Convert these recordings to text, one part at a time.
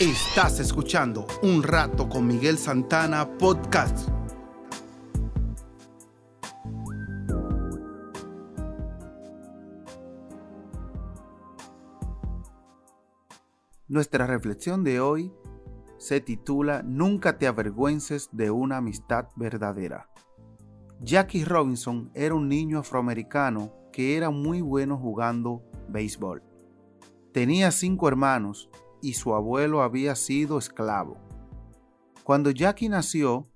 Estás escuchando Un Rato con Miguel Santana Podcast. Nuestra reflexión de hoy se titula Nunca te avergüences de una amistad verdadera. Jackie Robinson era un niño afroamericano que era muy bueno jugando béisbol. Tenía cinco hermanos y su abuelo había sido esclavo. Cuando Jackie nació,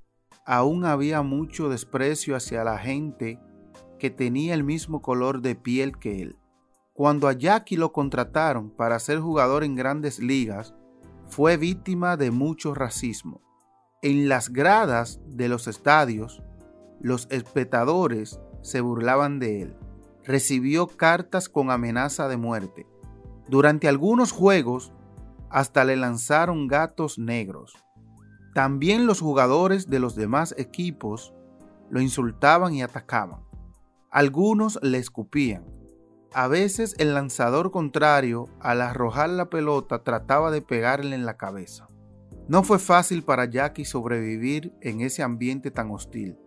aún había mucho desprecio hacia la gente que tenía el mismo color de piel que él. Cuando a Jackie lo contrataron para ser jugador en grandes ligas, fue víctima de mucho racismo. En las gradas de los estadios, los espectadores se burlaban de él. Recibió cartas con amenaza de muerte. Durante algunos juegos hasta le lanzaron gatos negros. También los jugadores de los demás equipos lo insultaban y atacaban. Algunos le escupían. A veces el lanzador contrario, al arrojar la pelota, trataba de pegarle en la cabeza. No fue fácil para Jackie sobrevivir en ese ambiente tan hostil.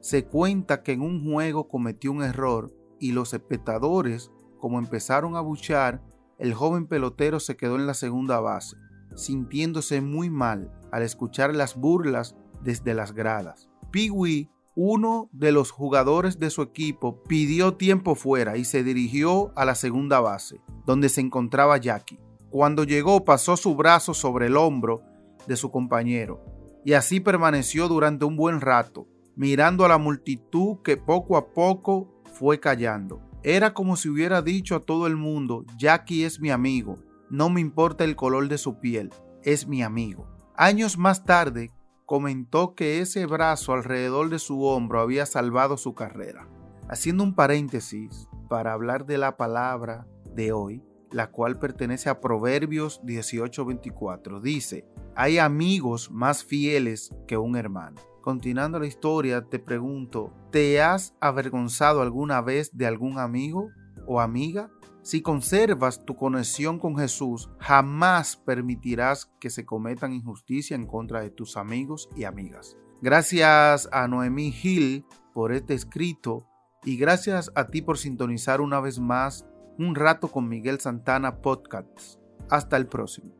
Se cuenta que en un juego cometió un error y los espectadores, como empezaron a buchar, el joven pelotero se quedó en la segunda base, sintiéndose muy mal al escuchar las burlas desde las gradas. Peewee, uno de los jugadores de su equipo, pidió tiempo fuera y se dirigió a la segunda base, donde se encontraba Jackie. Cuando llegó pasó su brazo sobre el hombro de su compañero y así permaneció durante un buen rato, mirando a la multitud que poco a poco fue callando. Era como si hubiera dicho a todo el mundo, Jackie es mi amigo, no me importa el color de su piel, es mi amigo. Años más tarde, comentó que ese brazo alrededor de su hombro había salvado su carrera. Haciendo un paréntesis para hablar de la palabra de hoy, la cual pertenece a Proverbios 18:24, dice, hay amigos más fieles que un hermano. Continuando la historia, te pregunto, ¿te has avergonzado alguna vez de algún amigo o amiga? Si conservas tu conexión con Jesús, jamás permitirás que se cometan injusticia en contra de tus amigos y amigas. Gracias a Noemí Hill por este escrito y gracias a ti por sintonizar una vez más un rato con Miguel Santana Podcast. Hasta el próximo.